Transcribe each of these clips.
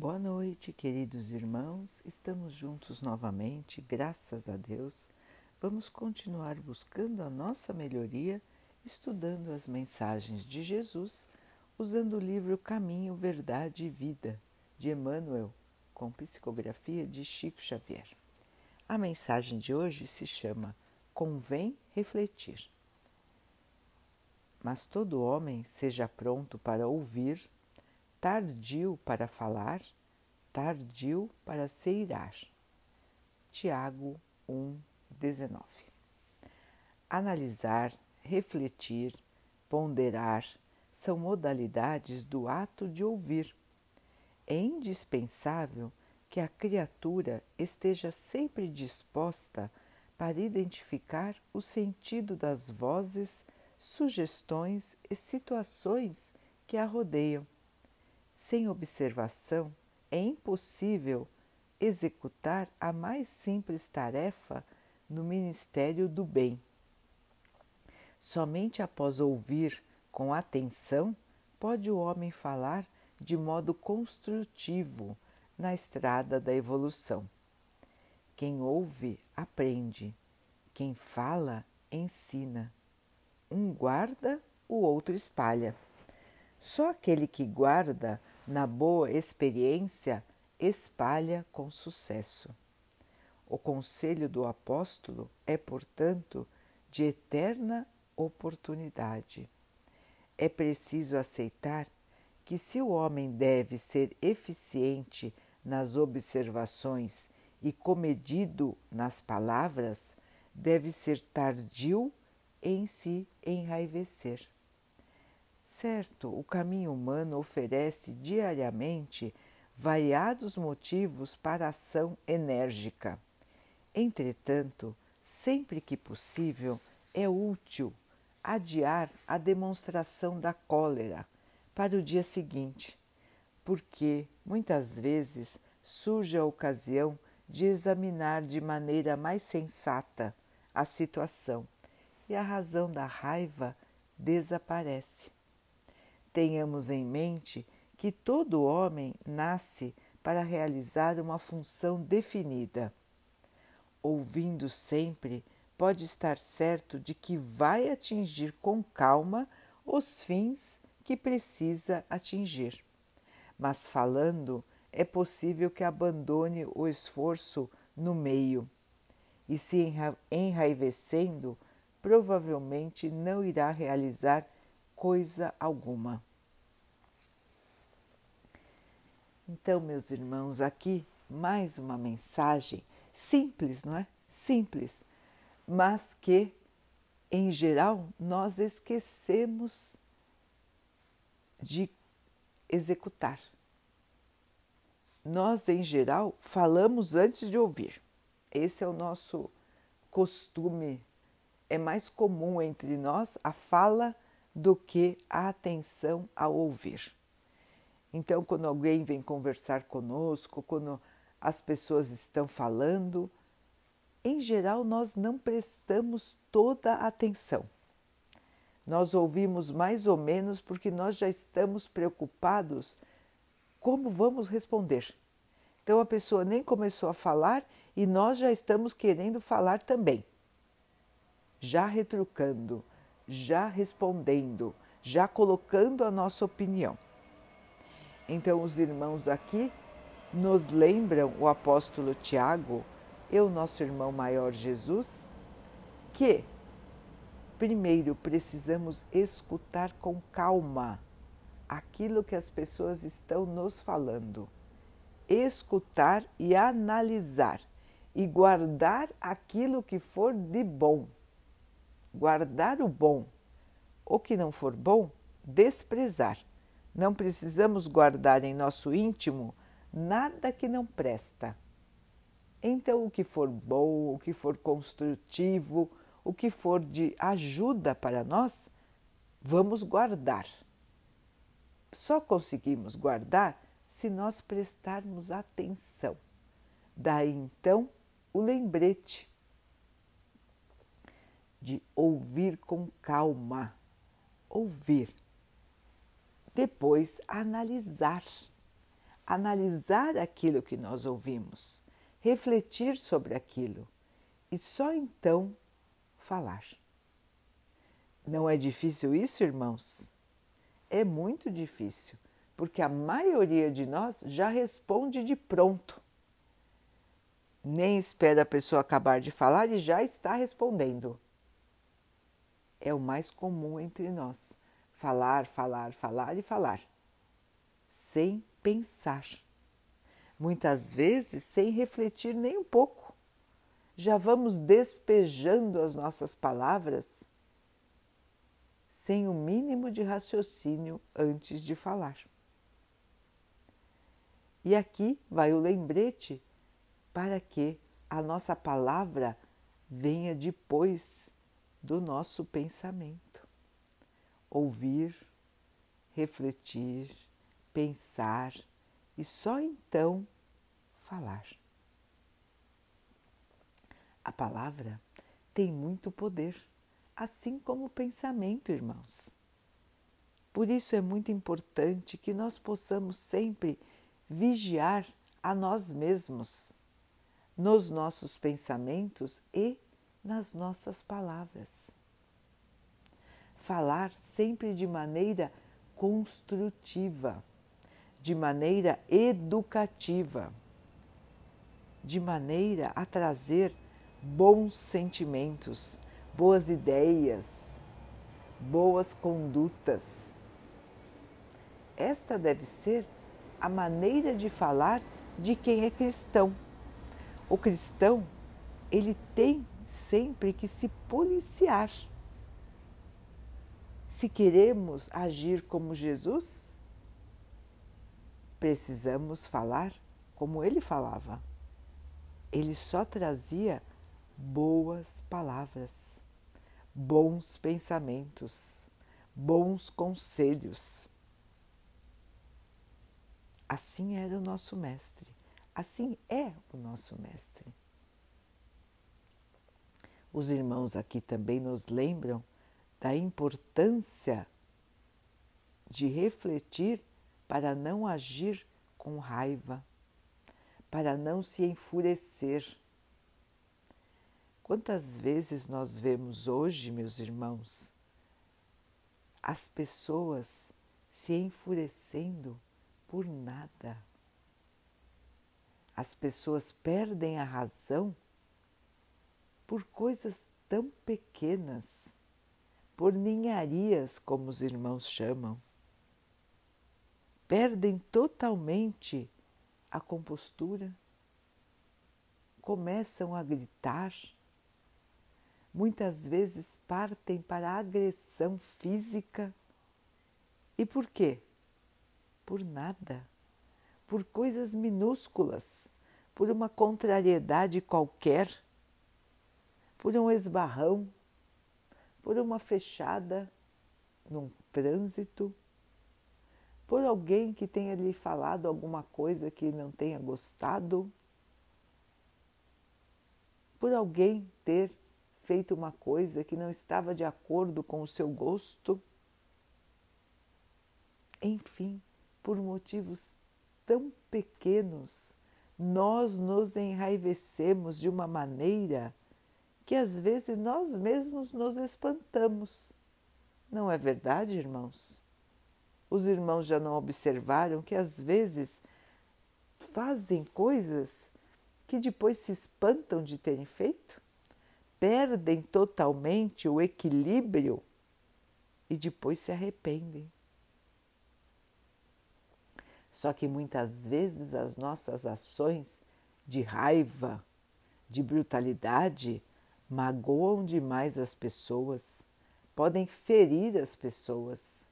Boa noite, queridos irmãos. Estamos juntos novamente, graças a Deus. Vamos continuar buscando a nossa melhoria, estudando as mensagens de Jesus, usando o livro Caminho, Verdade e Vida, de Emmanuel, com psicografia de Chico Xavier. A mensagem de hoje se chama Convém refletir. Mas todo homem seja pronto para ouvir tardio para falar, tardio para se irar. Tiago 1, 19. Analisar, refletir, ponderar são modalidades do ato de ouvir. É indispensável que a criatura esteja sempre disposta para identificar o sentido das vozes, sugestões e situações que a rodeiam sem observação, é impossível executar a mais simples tarefa no Ministério do Bem. Somente após ouvir com atenção pode o homem falar de modo construtivo na estrada da evolução. Quem ouve, aprende. Quem fala, ensina. Um guarda, o outro espalha. Só aquele que guarda na boa experiência, espalha com sucesso. O conselho do apóstolo é, portanto, de eterna oportunidade. É preciso aceitar que, se o homem deve ser eficiente nas observações e comedido nas palavras, deve ser tardio em se enraivecer. Certo, o caminho humano oferece diariamente variados motivos para ação enérgica. Entretanto, sempre que possível, é útil adiar a demonstração da cólera para o dia seguinte, porque muitas vezes surge a ocasião de examinar de maneira mais sensata a situação e a razão da raiva desaparece. Tenhamos em mente que todo homem nasce para realizar uma função definida. Ouvindo sempre, pode estar certo de que vai atingir com calma os fins que precisa atingir. Mas falando, é possível que abandone o esforço no meio e, se enraivecendo, provavelmente não irá realizar coisa alguma. Então, meus irmãos, aqui mais uma mensagem simples, não é? Simples, mas que, em geral, nós esquecemos de executar. Nós, em geral, falamos antes de ouvir. Esse é o nosso costume. É mais comum entre nós a fala do que a atenção ao ouvir. Então, quando alguém vem conversar conosco, quando as pessoas estão falando, em geral nós não prestamos toda a atenção. Nós ouvimos mais ou menos porque nós já estamos preocupados como vamos responder. Então a pessoa nem começou a falar e nós já estamos querendo falar também. Já retrucando, já respondendo, já colocando a nossa opinião. Então, os irmãos aqui nos lembram o apóstolo Tiago e o nosso irmão maior Jesus que primeiro precisamos escutar com calma aquilo que as pessoas estão nos falando. Escutar e analisar e guardar aquilo que for de bom. Guardar o bom. O que não for bom, desprezar. Não precisamos guardar em nosso íntimo nada que não presta. Então, o que for bom, o que for construtivo, o que for de ajuda para nós, vamos guardar. Só conseguimos guardar se nós prestarmos atenção. Daí então o lembrete de ouvir com calma, ouvir depois analisar. analisar aquilo que nós ouvimos, refletir sobre aquilo e só então falar. Não é difícil isso, irmãos? É muito difícil, porque a maioria de nós já responde de pronto. Nem espera a pessoa acabar de falar e já está respondendo. É o mais comum entre nós. Falar, falar, falar e falar. Sem pensar. Muitas vezes sem refletir nem um pouco. Já vamos despejando as nossas palavras sem o mínimo de raciocínio antes de falar. E aqui vai o lembrete para que a nossa palavra venha depois do nosso pensamento. Ouvir, refletir, pensar e só então falar. A palavra tem muito poder, assim como o pensamento, irmãos. Por isso é muito importante que nós possamos sempre vigiar a nós mesmos, nos nossos pensamentos e nas nossas palavras. Falar sempre de maneira construtiva, de maneira educativa, de maneira a trazer bons sentimentos, boas ideias, boas condutas. Esta deve ser a maneira de falar de quem é cristão. O cristão, ele tem sempre que se policiar. Se queremos agir como Jesus, precisamos falar como ele falava. Ele só trazia boas palavras, bons pensamentos, bons conselhos. Assim era o nosso Mestre, assim é o nosso Mestre. Os irmãos aqui também nos lembram da importância de refletir para não agir com raiva, para não se enfurecer. Quantas vezes nós vemos hoje, meus irmãos, as pessoas se enfurecendo por nada. As pessoas perdem a razão por coisas tão pequenas, por ninharias, como os irmãos chamam. Perdem totalmente a compostura, começam a gritar, muitas vezes partem para a agressão física. E por quê? Por nada, por coisas minúsculas, por uma contrariedade qualquer por um esbarrão, por uma fechada num trânsito, por alguém que tenha lhe falado alguma coisa que não tenha gostado, por alguém ter feito uma coisa que não estava de acordo com o seu gosto. Enfim, por motivos tão pequenos, nós nos enraivecemos de uma maneira que às vezes nós mesmos nos espantamos. Não é verdade, irmãos? Os irmãos já não observaram que às vezes fazem coisas que depois se espantam de terem feito? Perdem totalmente o equilíbrio e depois se arrependem. Só que muitas vezes as nossas ações de raiva, de brutalidade, magoam demais as pessoas, podem ferir as pessoas.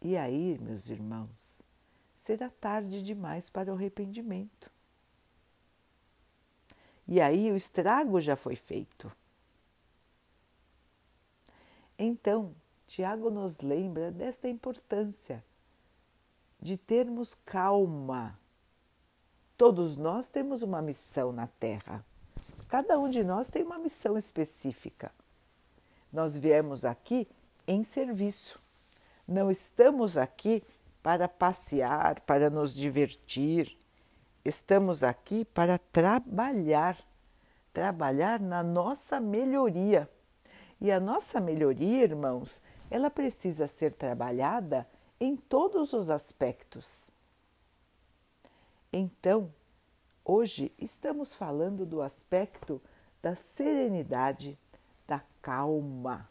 E aí, meus irmãos, será tarde demais para o arrependimento. E aí o estrago já foi feito. Então, Tiago nos lembra desta importância de termos calma. Todos nós temos uma missão na Terra Cada um de nós tem uma missão específica. Nós viemos aqui em serviço. Não estamos aqui para passear, para nos divertir. Estamos aqui para trabalhar, trabalhar na nossa melhoria. E a nossa melhoria, irmãos, ela precisa ser trabalhada em todos os aspectos. Então, hoje estamos falando do aspecto da serenidade, da calma,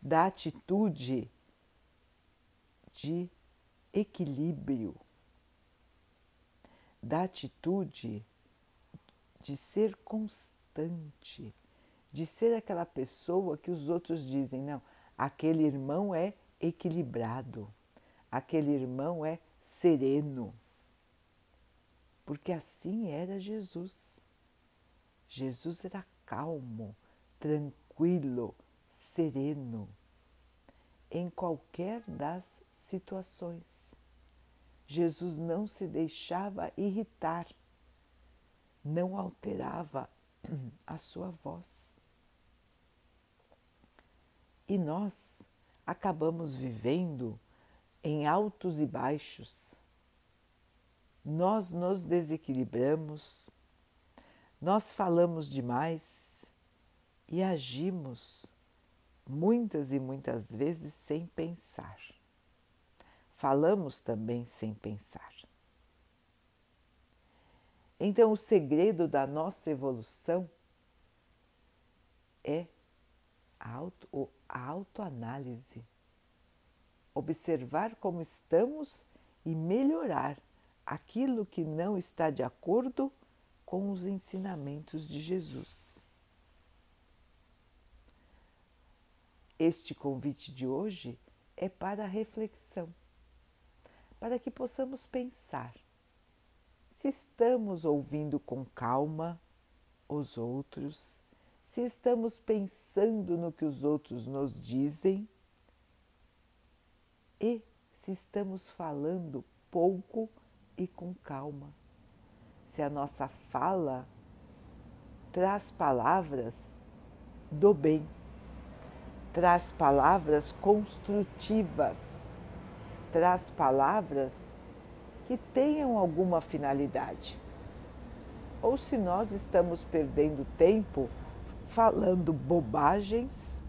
da atitude de equilíbrio, da atitude de ser constante, de ser aquela pessoa que os outros dizem: não, aquele irmão é equilibrado, aquele irmão é sereno. Porque assim era Jesus. Jesus era calmo, tranquilo, sereno em qualquer das situações. Jesus não se deixava irritar, não alterava a sua voz. E nós acabamos vivendo em altos e baixos. Nós nos desequilibramos, nós falamos demais e agimos muitas e muitas vezes sem pensar. Falamos também sem pensar. Então, o segredo da nossa evolução é a, auto, a autoanálise. Observar como estamos e melhorar aquilo que não está de acordo com os ensinamentos de Jesus. Este convite de hoje é para reflexão, para que possamos pensar se estamos ouvindo com calma os outros, se estamos pensando no que os outros nos dizem e se estamos falando pouco e com calma. Se a nossa fala traz palavras do bem traz palavras construtivas, traz palavras que tenham alguma finalidade. Ou se nós estamos perdendo tempo falando bobagens,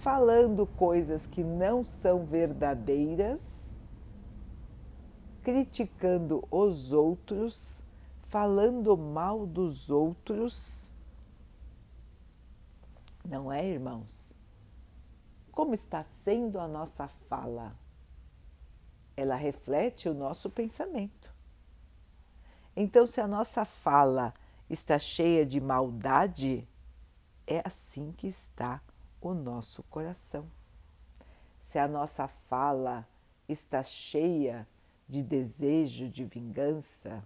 falando coisas que não são verdadeiras, criticando os outros, falando mal dos outros não é, irmãos? Como está sendo a nossa fala? Ela reflete o nosso pensamento. Então, se a nossa fala está cheia de maldade, é assim que está o nosso coração. Se a nossa fala está cheia de desejo de vingança,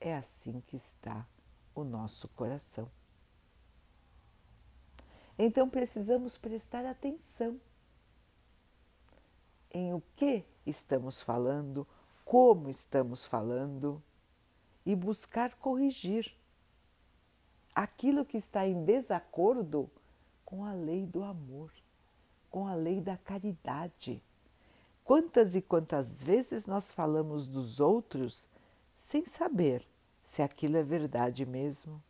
é assim que está o nosso coração. Então precisamos prestar atenção em o que estamos falando, como estamos falando e buscar corrigir aquilo que está em desacordo com a lei do amor, com a lei da caridade. Quantas e quantas vezes nós falamos dos outros sem saber se aquilo é verdade mesmo?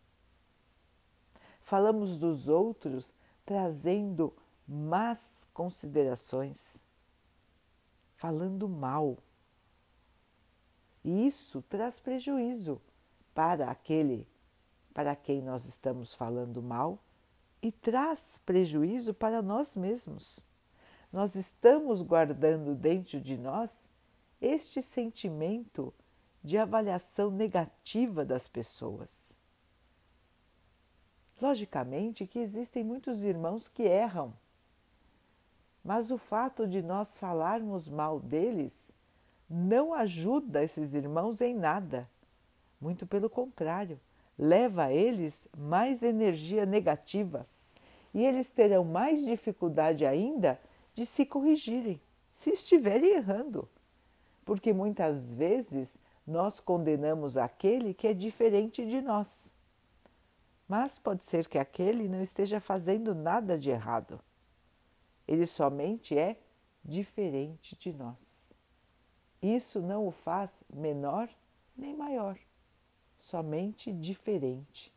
Falamos dos outros trazendo más considerações, falando mal. E isso traz prejuízo para aquele para quem nós estamos falando mal e traz prejuízo para nós mesmos. Nós estamos guardando dentro de nós este sentimento de avaliação negativa das pessoas. Logicamente que existem muitos irmãos que erram, mas o fato de nós falarmos mal deles não ajuda esses irmãos em nada. Muito pelo contrário, leva a eles mais energia negativa e eles terão mais dificuldade ainda de se corrigirem, se estiverem errando. Porque muitas vezes nós condenamos aquele que é diferente de nós mas pode ser que aquele não esteja fazendo nada de errado. Ele somente é diferente de nós. isso não o faz menor nem maior, somente diferente.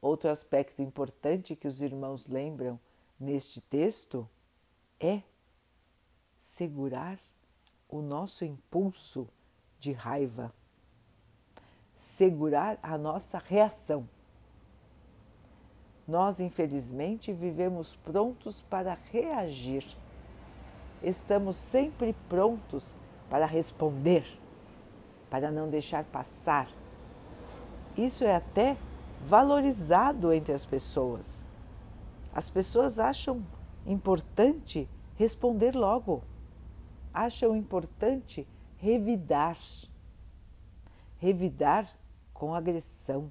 Outro aspecto importante que os irmãos lembram neste texto é segurar o nosso impulso de raiva, segurar a nossa reação. Nós, infelizmente, vivemos prontos para reagir. Estamos sempre prontos para responder, para não deixar passar. Isso é até valorizado entre as pessoas. As pessoas acham importante responder logo, acham importante revidar, revidar com agressão.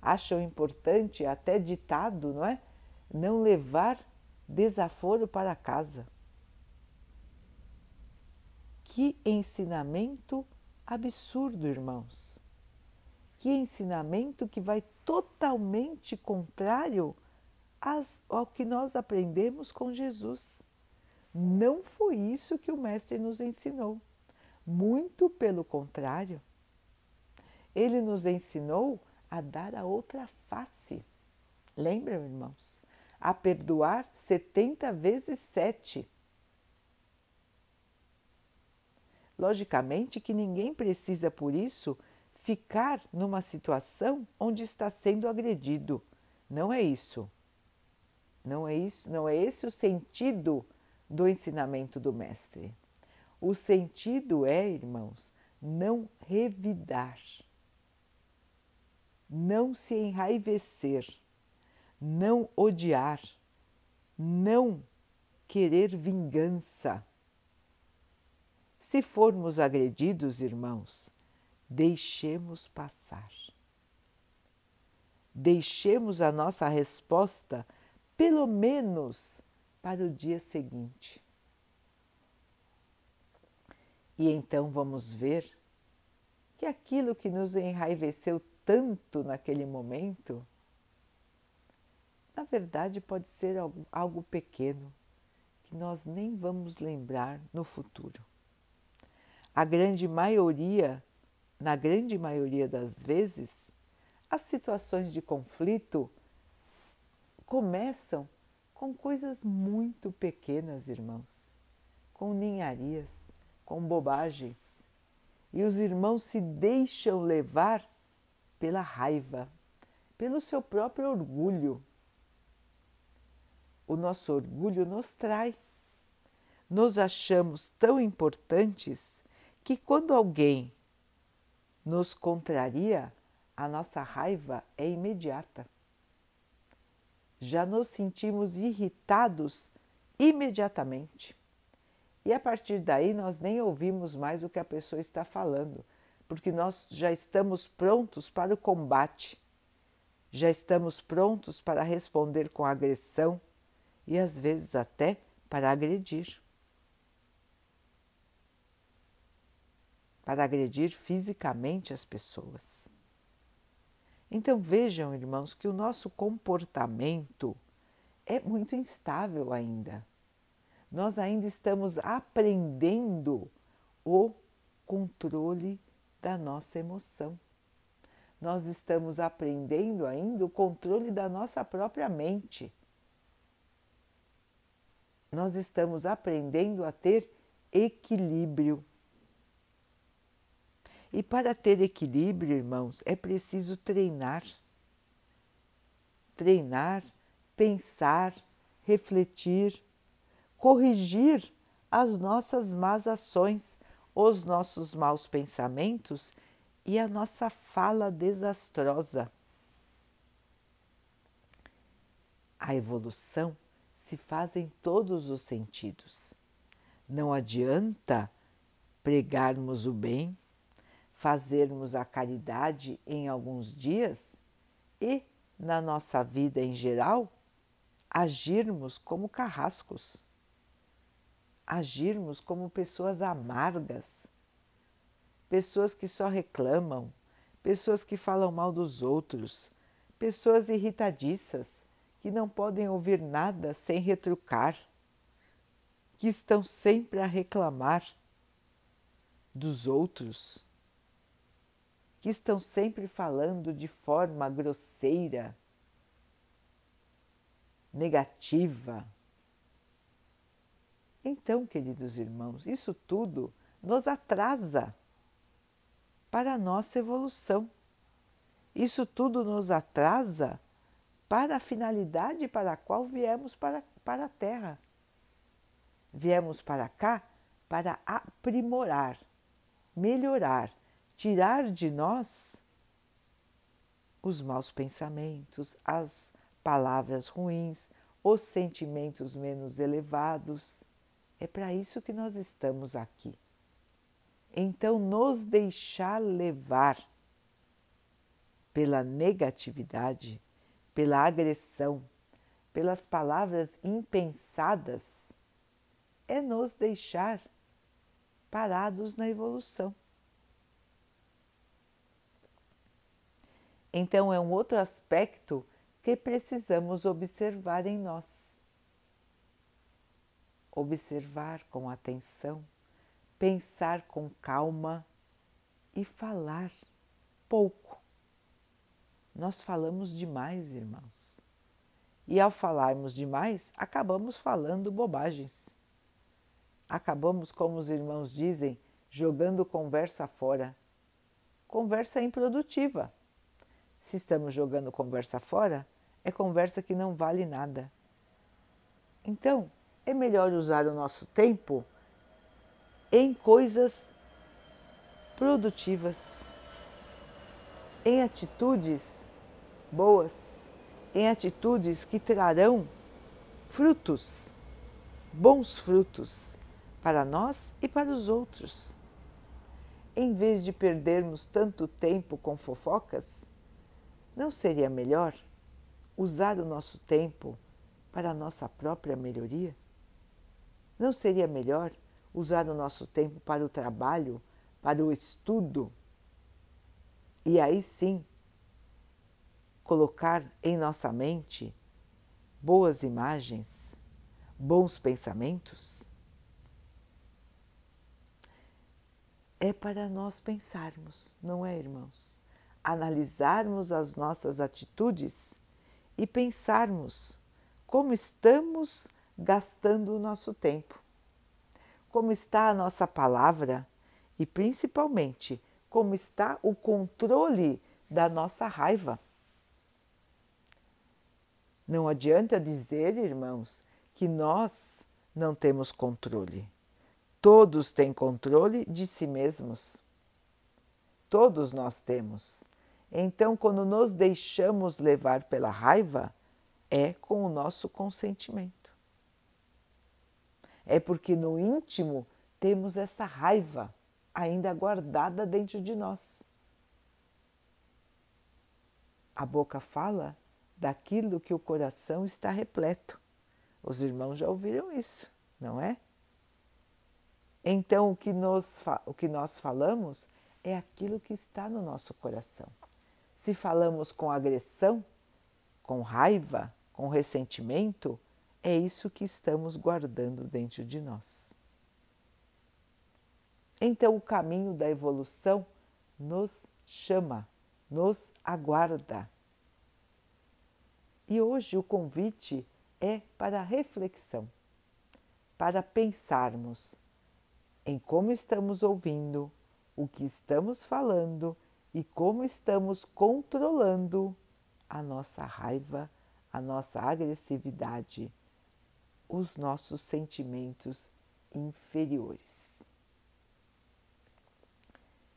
Acham importante, até ditado, não é? Não levar desaforo para casa. Que ensinamento absurdo, irmãos! Que ensinamento que vai totalmente contrário ao que nós aprendemos com Jesus. Não foi isso que o Mestre nos ensinou. Muito pelo contrário. Ele nos ensinou a dar a outra face. Lembram, irmãos? A perdoar 70 vezes 7. Logicamente que ninguém precisa, por isso, ficar numa situação onde está sendo agredido. Não é isso. Não é isso, não é esse o sentido do ensinamento do mestre. O sentido é, irmãos, não revidar, não se enraivecer, não odiar, não querer vingança se formos agredidos, irmãos, deixemos passar. Deixemos a nossa resposta, pelo menos, para o dia seguinte. E então vamos ver que aquilo que nos enraiveceu tanto naquele momento, na verdade pode ser algo, pequeno que nós nem vamos lembrar no futuro a grande maioria, na grande maioria das vezes, as situações de conflito começam com coisas muito pequenas, irmãos, com ninharias, com bobagens. E os irmãos se deixam levar pela raiva, pelo seu próprio orgulho. O nosso orgulho nos trai. Nos achamos tão importantes que quando alguém nos contraria, a nossa raiva é imediata. Já nos sentimos irritados imediatamente. E a partir daí nós nem ouvimos mais o que a pessoa está falando, porque nós já estamos prontos para o combate, já estamos prontos para responder com agressão e às vezes até para agredir. para agredir fisicamente as pessoas. Então vejam, irmãos, que o nosso comportamento é muito instável ainda. Nós ainda estamos aprendendo o controle da nossa emoção. Nós estamos aprendendo ainda o controle da nossa própria mente. Nós estamos aprendendo a ter equilíbrio e para ter equilíbrio, irmãos, é preciso treinar. Treinar, pensar, refletir, corrigir as nossas más ações, os nossos maus pensamentos e a nossa fala desastrosa. A evolução se faz em todos os sentidos. Não adianta pregarmos o bem fazermos a caridade em alguns dias e, na nossa vida em geral, agirmos como carrascos, agirmos como pessoas amargas, pessoas que só reclamam, pessoas que falam mal dos outros, pessoas irritadiças que não podem ouvir nada sem retrucar, que estão sempre a reclamar dos outros, que estão sempre falando de forma grosseira, negativa. Então, queridos irmãos, isso tudo nos atrasa para a nossa evolução. Isso tudo nos atrasa para a finalidade para a qual viemos para, para a Terra. Viemos para cá para aprimorar, melhorar, tirar de nós os maus pensamentos, as palavras ruins, os sentimentos menos elevados. É para isso que nós estamos aqui. Então, nos deixar levar pela negatividade, pela agressão, pelas palavras impensadas, é nos deixar parados na evolução. Então, é um outro aspecto que precisamos observar em nós. Observar com atenção, pensar com calma e falar pouco. Nós falamos demais, irmãos. E ao falarmos demais, acabamos falando bobagens acabamos, como os irmãos dizem, jogando conversa fora. Conversa improdutiva. Se estamos jogando conversa fora, é conversa que não vale nada. Então, é melhor usar o nosso tempo em coisas produtivas, em atitudes boas, em atitudes que trarão frutos, bons frutos para nós e para os outros. Em vez de perdermos tanto tempo com fofocas, não seria melhor usar o nosso tempo para a nossa própria melhoria? Não seria melhor usar o nosso tempo para o trabalho, para o estudo? E aí sim, colocar em nossa mente boas imagens, bons pensamentos? é para nós pensarmos, não é, irmãos? Analisarmos as nossas atitudes e pensarmos como estamos gastando o nosso tempo, como está a nossa palavra e principalmente como está o controle da nossa raiva. Não adianta dizer, irmãos, que nós não temos controle. Todos têm controle de si mesmos. Todos nós temos. Então, quando nos deixamos levar pela raiva, é com o nosso consentimento. É porque no íntimo temos essa raiva ainda guardada dentro de nós. A boca fala daquilo que o coração está repleto. Os irmãos já ouviram isso, não é? Então, o que, nos, o que nós falamos é aquilo que está no nosso coração. Se falamos com agressão, com raiva, com ressentimento, é isso que estamos guardando dentro de nós. Então, o caminho da evolução nos chama, nos aguarda. E hoje o convite é para reflexão, para pensarmos em como estamos ouvindo, o que estamos falando e como estamos controlando a nossa raiva, a nossa agressividade, os nossos sentimentos inferiores.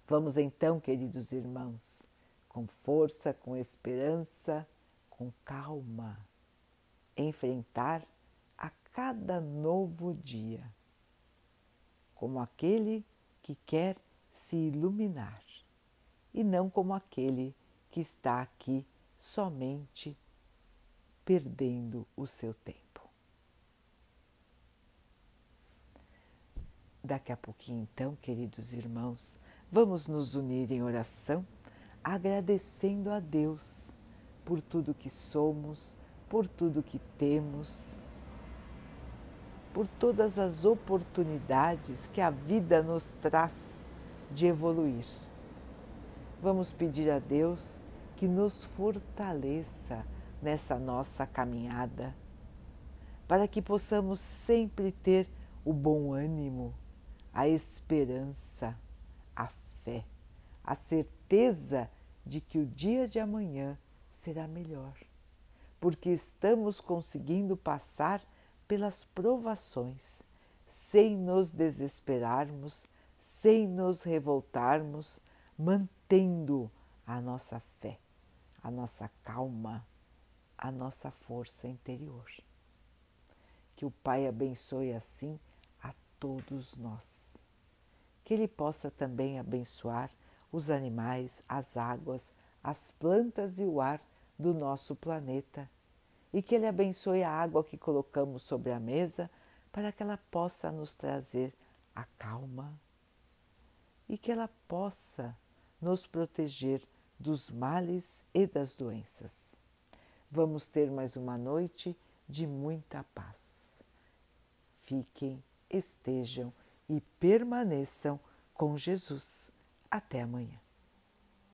Vamos então, queridos irmãos, com força, com esperança, com calma, enfrentar a cada novo dia como aquele que quer se iluminar e não como aquele que está aqui somente perdendo o seu tempo. Daqui a pouquinho, então, queridos irmãos, vamos nos unir em oração, agradecendo a Deus por tudo que somos, por tudo que temos por todas as oportunidades que a vida nos traz de evoluir. Vamos pedir a Deus que nos fortaleça nessa nossa caminhada, para que possamos sempre ter o bom ânimo, a esperança, a fé, a certeza de que o dia de amanhã será melhor, porque estamos conseguindo passar pelas provações sem nos desesperarmos, sem nos revoltarmos, mantendo a nossa fé, a nossa calma, a nossa força interior. Que o Pai abençoe assim a todos nós. Que Ele possa também abençoar os animais, as águas, as plantas e o ar do nosso planeta e que Ele abençoe a água que colocamos sobre a mesa para que ela possa nos trazer a calma e que ela possa nos proteger dos males e das doenças. Vamos ter mais uma noite de muita paz. Fiquem, estejam e permaneçam com Jesus. Até amanhã.